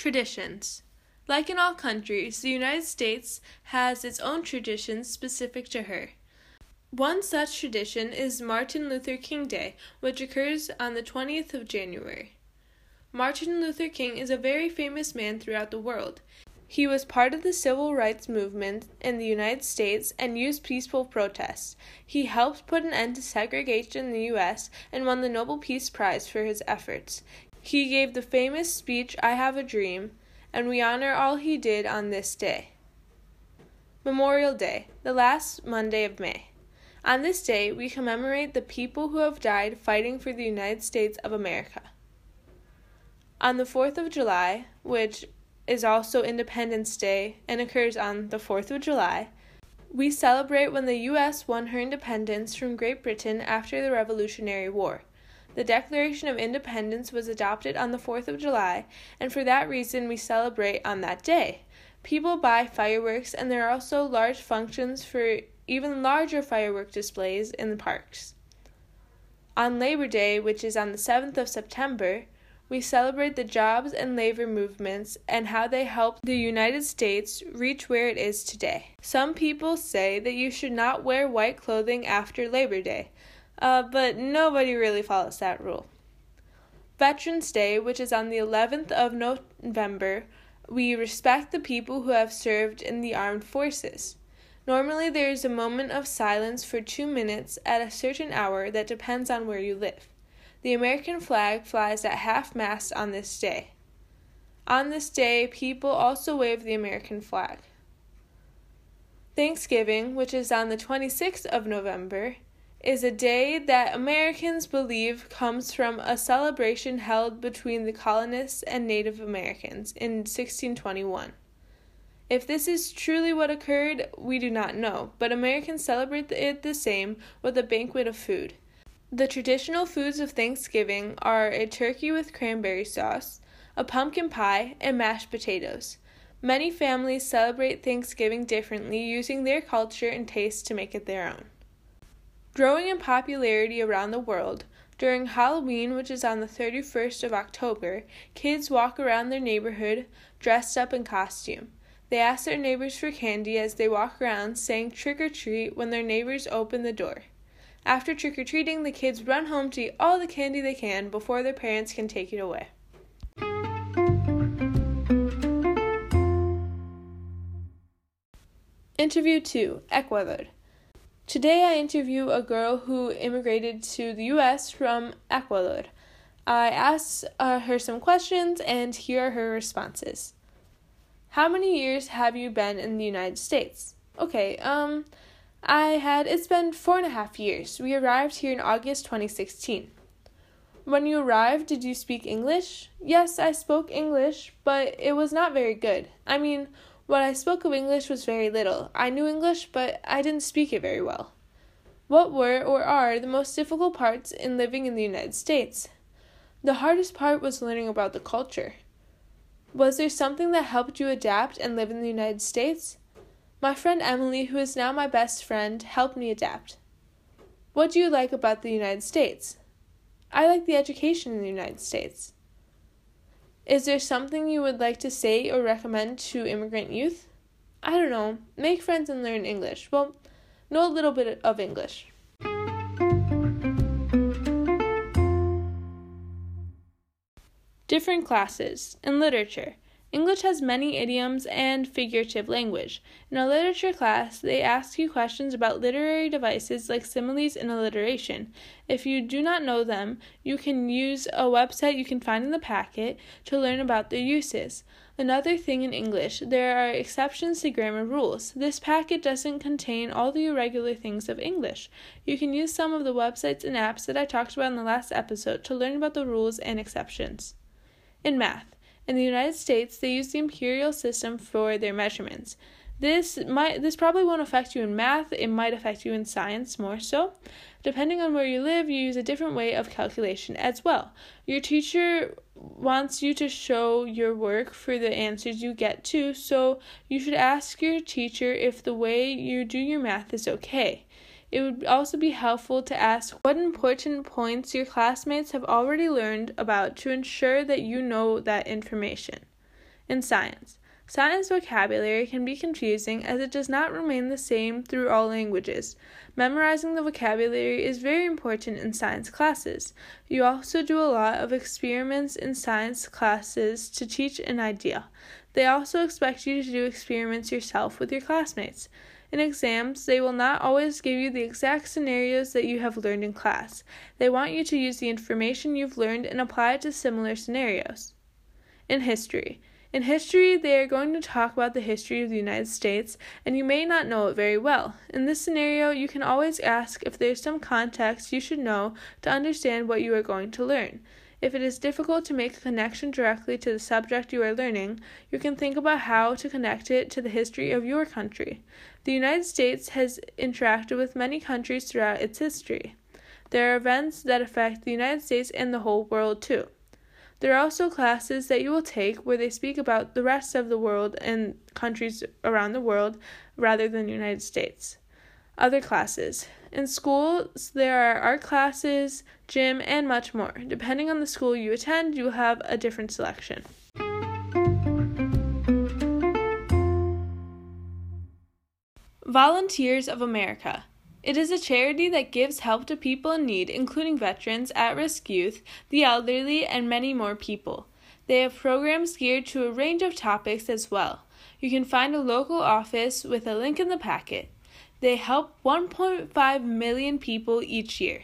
Traditions. Like in all countries, the United States has its own traditions specific to her. One such tradition is Martin Luther King Day, which occurs on the 20th of January. Martin Luther King is a very famous man throughout the world. He was part of the civil rights movement in the United States and used peaceful protests. He helped put an end to segregation in the U.S. and won the Nobel Peace Prize for his efforts. He gave the famous speech, I Have a Dream, and we honor all he did on this day. Memorial Day, the last Monday of May. On this day, we commemorate the people who have died fighting for the United States of America. On the 4th of July, which is also Independence Day and occurs on the 4th of July, we celebrate when the U.S. won her independence from Great Britain after the Revolutionary War. The Declaration of Independence was adopted on the 4th of July, and for that reason we celebrate on that day. People buy fireworks, and there are also large functions for even larger firework displays in the parks. On Labor Day, which is on the 7th of September, we celebrate the jobs and labor movements and how they helped the United States reach where it is today. Some people say that you should not wear white clothing after Labor Day, uh, but nobody really follows that rule. Veterans Day, which is on the 11th of November, we respect the people who have served in the armed forces. Normally, there is a moment of silence for two minutes at a certain hour that depends on where you live. The American flag flies at half mast on this day. On this day, people also wave the American flag. Thanksgiving, which is on the 26th of November, is a day that Americans believe comes from a celebration held between the colonists and Native Americans in 1621. If this is truly what occurred, we do not know, but Americans celebrate it the same with a banquet of food. The traditional foods of Thanksgiving are a turkey with cranberry sauce, a pumpkin pie, and mashed potatoes. Many families celebrate Thanksgiving differently, using their culture and taste to make it their own. Growing in popularity around the world, during Halloween, which is on the 31st of October, kids walk around their neighborhood dressed up in costume. They ask their neighbors for candy as they walk around saying trick or treat when their neighbors open the door. After trick or treating, the kids run home to eat all the candy they can before their parents can take it away. Interview 2 Ecuador. Today I interview a girl who immigrated to the US from Ecuador. I asked uh, her some questions and here are her responses. How many years have you been in the United States? Okay, um, I had, it's been four and a half years. We arrived here in August 2016. When you arrived, did you speak English? Yes, I spoke English, but it was not very good. I mean, what I spoke of English was very little. I knew English, but I didn't speak it very well. What were or are the most difficult parts in living in the United States? The hardest part was learning about the culture. Was there something that helped you adapt and live in the United States? My friend Emily, who is now my best friend, helped me adapt. What do you like about the United States? I like the education in the United States. Is there something you would like to say or recommend to immigrant youth? I don't know. Make friends and learn English. Well, know a little bit of English. Different classes in literature. English has many idioms and figurative language. In a literature class, they ask you questions about literary devices like similes and alliteration. If you do not know them, you can use a website you can find in the packet to learn about their uses. Another thing in English, there are exceptions to grammar rules. This packet doesn't contain all the irregular things of English. You can use some of the websites and apps that I talked about in the last episode to learn about the rules and exceptions. In math, in the United States, they use the imperial system for their measurements. This might this probably won't affect you in math, it might affect you in science more so. Depending on where you live, you use a different way of calculation as well. Your teacher wants you to show your work for the answers you get too, so you should ask your teacher if the way you do your math is okay. It would also be helpful to ask what important points your classmates have already learned about to ensure that you know that information. In science, Science vocabulary can be confusing as it does not remain the same through all languages. Memorizing the vocabulary is very important in science classes. You also do a lot of experiments in science classes to teach an idea. They also expect you to do experiments yourself with your classmates. In exams, they will not always give you the exact scenarios that you have learned in class. They want you to use the information you've learned and apply it to similar scenarios. In history, in history, they are going to talk about the history of the United States, and you may not know it very well. In this scenario, you can always ask if there is some context you should know to understand what you are going to learn. If it is difficult to make a connection directly to the subject you are learning, you can think about how to connect it to the history of your country. The United States has interacted with many countries throughout its history. There are events that affect the United States and the whole world, too. There are also classes that you will take where they speak about the rest of the world and countries around the world rather than the United States. Other classes. In schools, there are art classes, gym, and much more. Depending on the school you attend, you have a different selection. Volunteers of America. It is a charity that gives help to people in need, including veterans, at risk youth, the elderly, and many more people. They have programs geared to a range of topics as well. You can find a local office with a link in the packet. They help 1.5 million people each year.